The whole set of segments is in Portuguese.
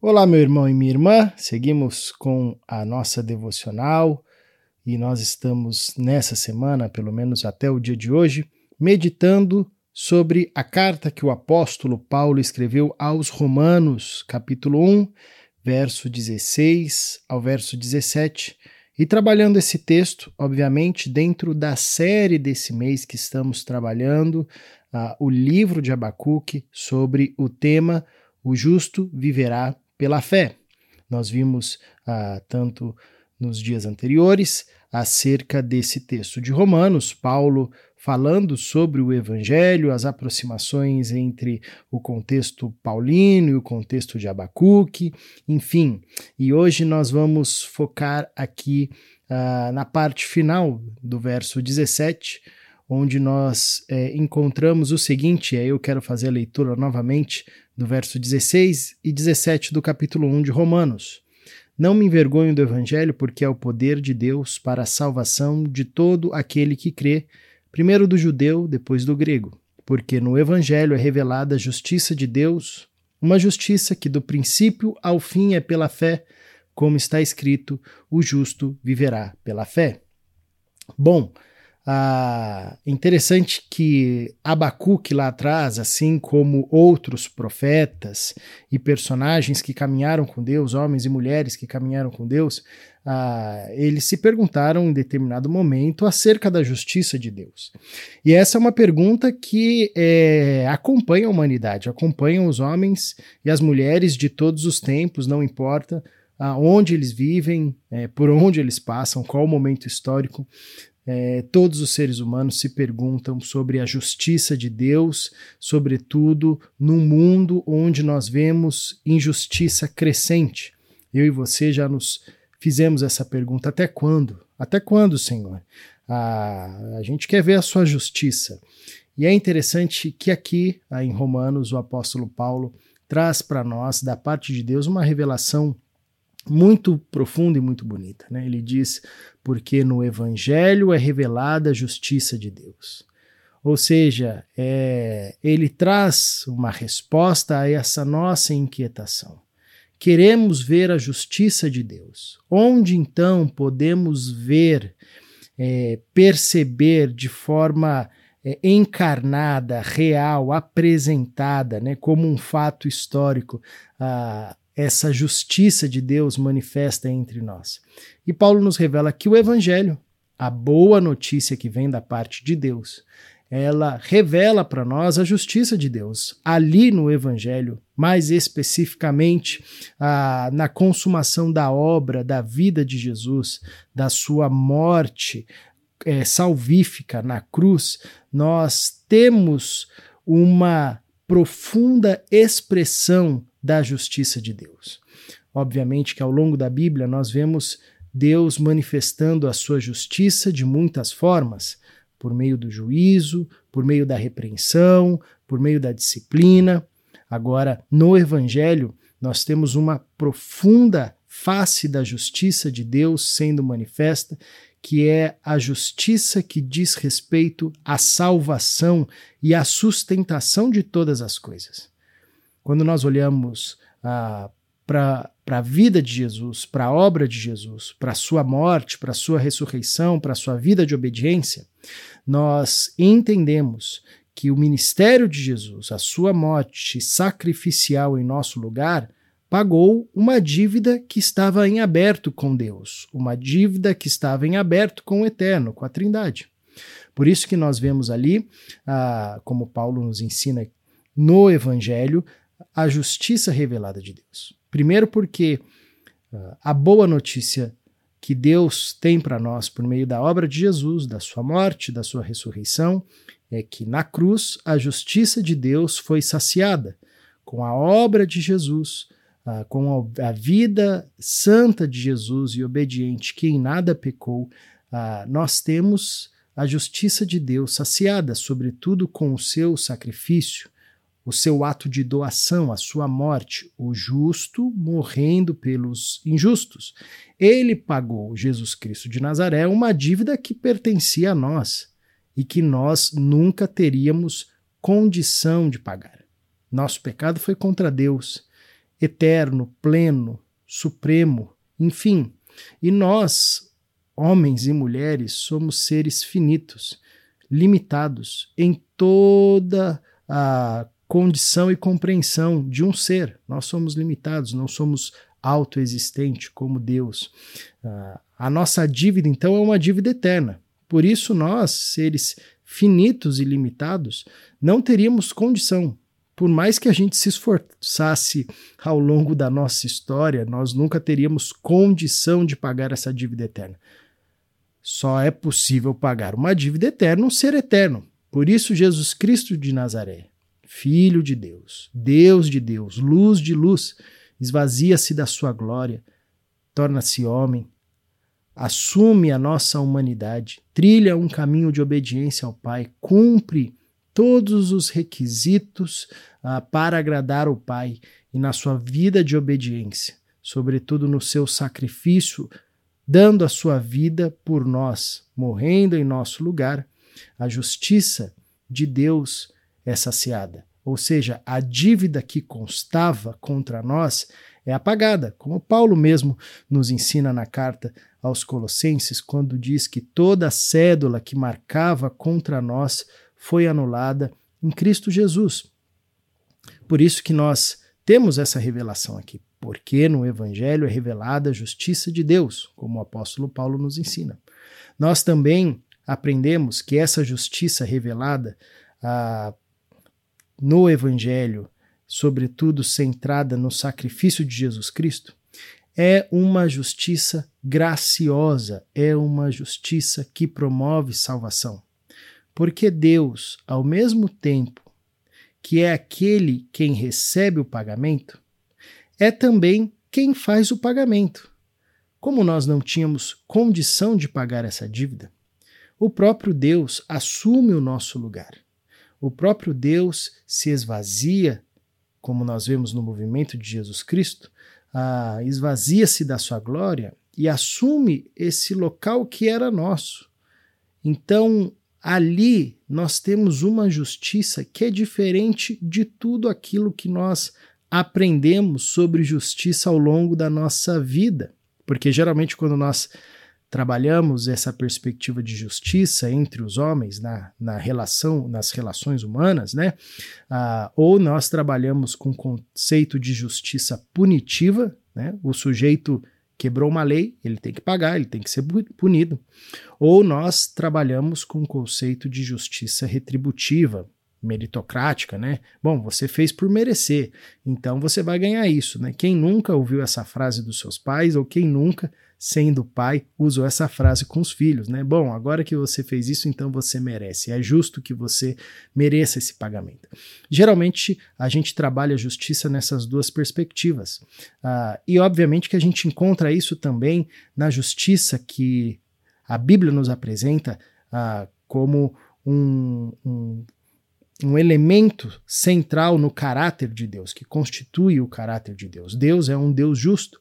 Olá, meu irmão e minha irmã, seguimos com a nossa devocional e nós estamos nessa semana, pelo menos até o dia de hoje, meditando sobre a carta que o apóstolo Paulo escreveu aos Romanos, capítulo 1, verso 16 ao verso 17, e trabalhando esse texto, obviamente, dentro da série desse mês que estamos trabalhando, uh, o livro de Abacuque, sobre o tema O Justo Viverá pela fé. Nós vimos ah, tanto nos dias anteriores acerca desse texto de Romanos, Paulo falando sobre o Evangelho, as aproximações entre o contexto paulino e o contexto de Abacuque, enfim. E hoje nós vamos focar aqui ah, na parte final do verso 17, onde nós é, encontramos o seguinte, aí eu quero fazer a leitura novamente do verso 16 e 17 do capítulo 1 de Romanos. Não me envergonho do Evangelho, porque é o poder de Deus para a salvação de todo aquele que crê, primeiro do judeu, depois do grego. Porque no Evangelho é revelada a justiça de Deus, uma justiça que do princípio ao fim é pela fé, como está escrito: o justo viverá pela fé. Bom, ah, interessante que Abacuque lá atrás, assim como outros profetas e personagens que caminharam com Deus, homens e mulheres que caminharam com Deus, ah, eles se perguntaram em determinado momento acerca da justiça de Deus. E essa é uma pergunta que é, acompanha a humanidade, acompanha os homens e as mulheres de todos os tempos, não importa onde eles vivem, é, por onde eles passam, qual o momento histórico é, todos os seres humanos se perguntam sobre a justiça de Deus, sobretudo num mundo onde nós vemos injustiça crescente. Eu e você já nos fizemos essa pergunta: até quando? Até quando, Senhor? Ah, a gente quer ver a sua justiça. E é interessante que aqui, em Romanos, o apóstolo Paulo traz para nós, da parte de Deus, uma revelação muito profunda e muito bonita. Né? Ele diz: porque no Evangelho é revelada a justiça de Deus. Ou seja, é, ele traz uma resposta a essa nossa inquietação. Queremos ver a justiça de Deus. Onde então podemos ver, é, perceber de forma é, encarnada, real, apresentada, né, como um fato histórico, a, essa justiça de Deus manifesta entre nós. E Paulo nos revela que o Evangelho, a boa notícia que vem da parte de Deus, ela revela para nós a justiça de Deus. Ali no Evangelho, mais especificamente ah, na consumação da obra, da vida de Jesus, da sua morte é, salvífica na cruz, nós temos uma profunda expressão da justiça de Deus. Obviamente que ao longo da Bíblia nós vemos Deus manifestando a sua justiça de muitas formas, por meio do juízo, por meio da repreensão, por meio da disciplina. Agora, no Evangelho, nós temos uma profunda face da justiça de Deus sendo manifesta, que é a justiça que diz respeito à salvação e à sustentação de todas as coisas. Quando nós olhamos ah, para a vida de Jesus, para a obra de Jesus, para a sua morte, para a sua ressurreição, para a sua vida de obediência, nós entendemos que o ministério de Jesus, a sua morte sacrificial em nosso lugar, pagou uma dívida que estava em aberto com Deus, uma dívida que estava em aberto com o Eterno, com a Trindade. Por isso que nós vemos ali, ah, como Paulo nos ensina no Evangelho, a justiça revelada de Deus. Primeiro, porque uh, a boa notícia que Deus tem para nós por meio da obra de Jesus, da sua morte, da sua ressurreição, é que na cruz a justiça de Deus foi saciada. Com a obra de Jesus, uh, com a, vida santa de Jesus e obediente, que em nada pecou, uh, nós temos a justiça de Deus saciada, sobretudo com o seu sacrifício o seu ato de doação, a sua morte, o justo morrendo pelos injustos. Ele pagou, Jesus Cristo de Nazaré, uma dívida que pertencia a nós e que nós nunca teríamos condição de pagar. Nosso pecado foi contra Deus eterno, pleno, supremo, enfim. E nós, homens e mulheres, somos seres finitos, limitados em toda a condição e compreensão de um ser. Nós somos limitados, não somos autoexistentes como Deus. Uh, a nossa dívida, então, é uma dívida eterna. Por isso, nós, seres finitos e limitados, não teríamos condição. Por mais que a gente se esforçasse ao longo da nossa história, nós nunca teríamos condição de pagar essa dívida eterna. Só é possível pagar uma dívida eterna um ser eterno. Por isso, Jesus Cristo de Nazaré, Filho de Deus, Deus de Deus, luz de luz, esvazia-se da sua glória, torna-se homem, assume a nossa humanidade, trilha um caminho de obediência ao Pai, cumpre todos os requisitos ah, para agradar o Pai e na sua vida de obediência, sobretudo no seu sacrifício, dando a sua vida por nós, morrendo em nosso lugar, a justiça de Deus é saciada. Ou seja, a dívida que constava contra nós é apagada, como Paulo mesmo nos ensina na carta aos Colossenses, quando diz que toda a cédula que marcava contra nós foi anulada em Cristo Jesus. Por isso que nós temos essa revelação aqui, porque no Evangelho é revelada a justiça de Deus, como o apóstolo Paulo nos ensina. Nós também aprendemos que essa justiça revelada ah, no Evangelho, sobretudo centrada no sacrifício de Jesus Cristo, é uma justiça graciosa, é uma justiça que promove salvação. Porque Deus, ao mesmo tempo que é aquele quem recebe o pagamento, é também quem faz o pagamento. Como nós não tínhamos condição de pagar essa dívida, o próprio Deus assume o nosso lugar. O próprio Deus se esvazia, como nós vemos no movimento de Jesus Cristo, ah, esvazia-se da sua glória e assume esse local que era nosso. Então, ali nós temos uma justiça que é diferente de tudo aquilo que nós aprendemos sobre justiça ao longo da nossa vida. Porque geralmente, quando nós trabalhamos essa perspectiva de justiça entre os homens na, na relação, nas relações humanas, né? Ah, ou nós trabalhamos com o conceito de justiça punitiva, né? O sujeito quebrou uma lei, ele tem que pagar, ele tem que ser punido. Ou nós trabalhamos com o conceito de justiça retributiva, meritocrática, né? Bom, você fez por merecer, então você vai ganhar isso, né? Quem nunca ouviu essa frase dos seus pais ou quem nunca, sendo pai, usou essa frase com os filhos, né? Bom, agora que você fez isso, então você merece. É justo que você mereça esse pagamento. Geralmente a gente trabalha a justiça nessas duas perspectivas. Uh, e obviamente que a gente encontra isso também na justiça que a Bíblia nos apresenta uh, como um, um um elemento central no caráter de Deus, que constitui o caráter de Deus. Deus é um Deus justo,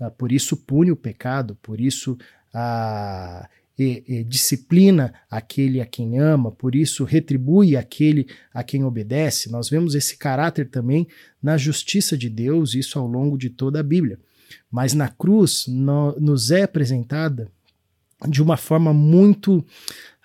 uh, por isso pune o pecado, por isso uh, e, e disciplina aquele a quem ama, por isso retribui aquele a quem obedece. Nós vemos esse caráter também na justiça de Deus, isso ao longo de toda a Bíblia. Mas na cruz no, nos é apresentada de uma forma muito,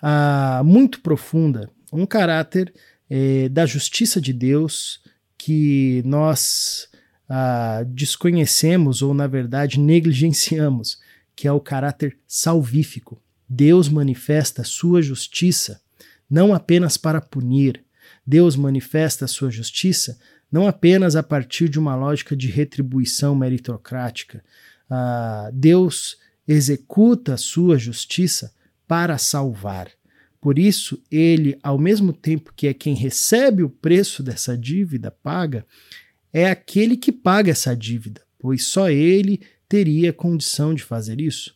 uh, muito profunda um caráter é, da justiça de Deus que nós ah, desconhecemos ou, na verdade, negligenciamos, que é o caráter salvífico. Deus manifesta a sua justiça não apenas para punir, Deus manifesta a sua justiça não apenas a partir de uma lógica de retribuição meritocrática. Ah, Deus executa a sua justiça para salvar. Por isso, ele, ao mesmo tempo que é quem recebe o preço dessa dívida paga, é aquele que paga essa dívida, pois só ele teria condição de fazer isso.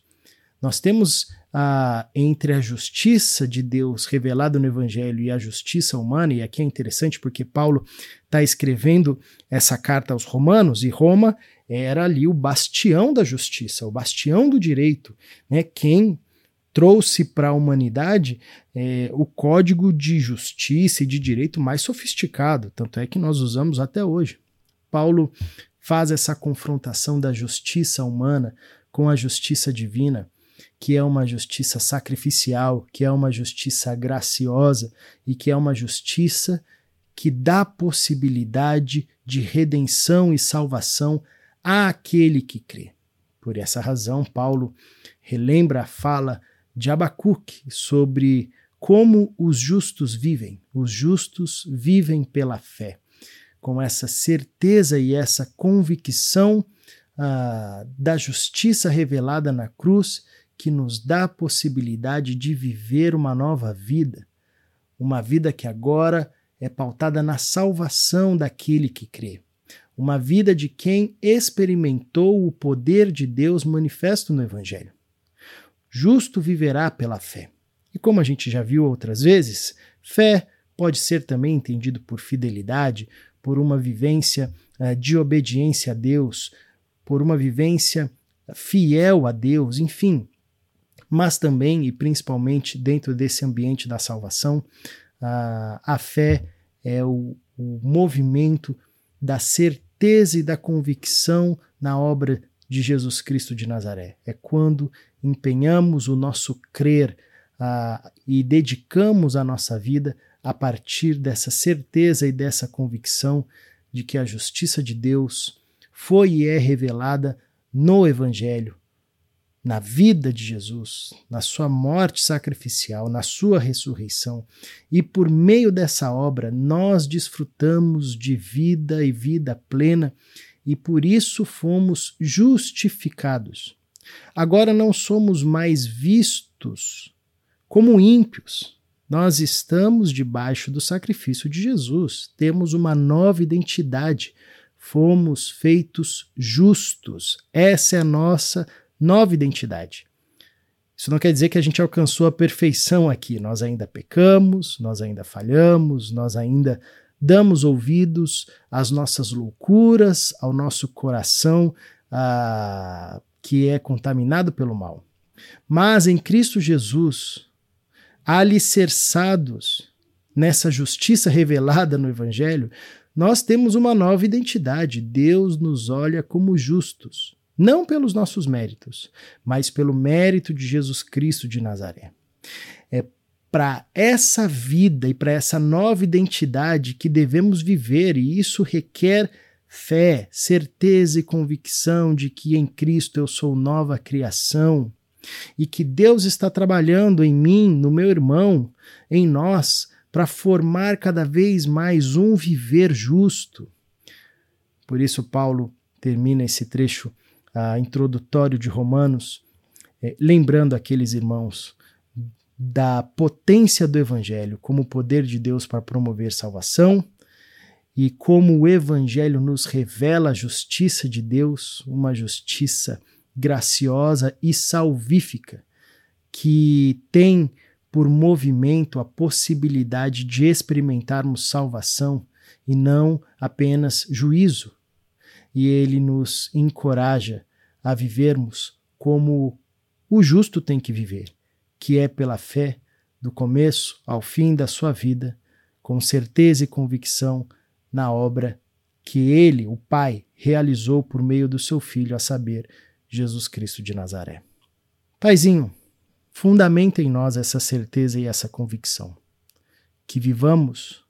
Nós temos ah, entre a justiça de Deus revelada no Evangelho e a justiça humana, e aqui é interessante porque Paulo está escrevendo essa carta aos Romanos, e Roma era ali o bastião da justiça, o bastião do direito, né? quem trouxe para a humanidade é, o código de justiça e de direito mais sofisticado, tanto é que nós usamos até hoje. Paulo faz essa confrontação da justiça humana com a justiça divina, que é uma justiça sacrificial, que é uma justiça graciosa e que é uma justiça que dá possibilidade de redenção e salvação àquele que crê. Por essa razão, Paulo relembra a fala de Abacuque sobre como os justos vivem. Os justos vivem pela fé, com essa certeza e essa convicção ah, da justiça revelada na cruz, que nos dá a possibilidade de viver uma nova vida, uma vida que agora é pautada na salvação daquele que crê. Uma vida de quem experimentou o poder de Deus manifesto no Evangelho. Justo viverá pela fé. E como a gente já viu outras vezes, fé pode ser também entendido por fidelidade, por uma vivência uh, de obediência a Deus, por uma vivência fiel a Deus, enfim. Mas também e principalmente dentro desse ambiente da salvação, a, a fé é o, o movimento da certeza e da convicção na obra de Jesus Cristo de Nazaré. É quando empenhamos o nosso crer uh, e dedicamos a nossa vida a partir dessa certeza e dessa convicção de que a justiça de Deus foi e é revelada no Evangelho, na vida de Jesus, na sua morte sacrificial, na sua ressurreição. E por meio dessa obra, nós desfrutamos de vida e vida plena e por isso fomos justificados. Agora não somos mais vistos como ímpios. Nós estamos debaixo do sacrifício de Jesus, temos uma nova identidade, fomos feitos justos. Essa é a nossa nova identidade. Isso não quer dizer que a gente alcançou a perfeição aqui. Nós ainda pecamos, nós ainda falhamos, nós ainda damos ouvidos às nossas loucuras, ao nosso coração ah, que é contaminado pelo mal. Mas em Cristo Jesus, alicerçados nessa justiça revelada no Evangelho, nós temos uma nova identidade. Deus nos olha como justos não pelos nossos méritos, mas pelo mérito de Jesus Cristo de Nazaré. É para essa vida e para essa nova identidade que devemos viver, e isso requer fé, certeza e convicção de que em Cristo eu sou nova criação e que Deus está trabalhando em mim, no meu irmão, em nós, para formar cada vez mais um viver justo. Por isso, Paulo termina esse trecho introdutório de Romanos, é, lembrando aqueles irmãos da potência do Evangelho como poder de Deus para promover salvação e como o Evangelho nos revela a justiça de Deus, uma justiça graciosa e salvífica, que tem por movimento a possibilidade de experimentarmos salvação e não apenas juízo. E ele nos encoraja a vivermos como o justo tem que viver, que é pela fé, do começo ao fim da sua vida, com certeza e convicção na obra que ele, o Pai, realizou por meio do seu Filho, a saber, Jesus Cristo de Nazaré. Paizinho, fundamenta em nós essa certeza e essa convicção. Que vivamos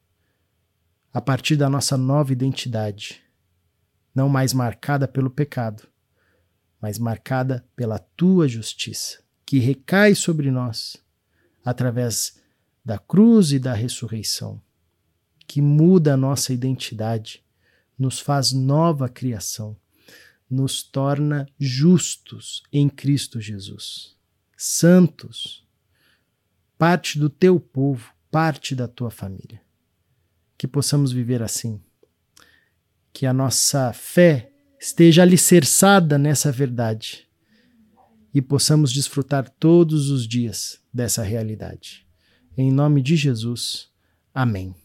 a partir da nossa nova identidade, não mais marcada pelo pecado, mas marcada pela tua justiça, que recai sobre nós através da cruz e da ressurreição, que muda a nossa identidade, nos faz nova criação, nos torna justos em Cristo Jesus, santos, parte do teu povo, parte da tua família. Que possamos viver assim, que a nossa fé esteja alicerçada nessa verdade e possamos desfrutar todos os dias dessa realidade. Em nome de Jesus. Amém.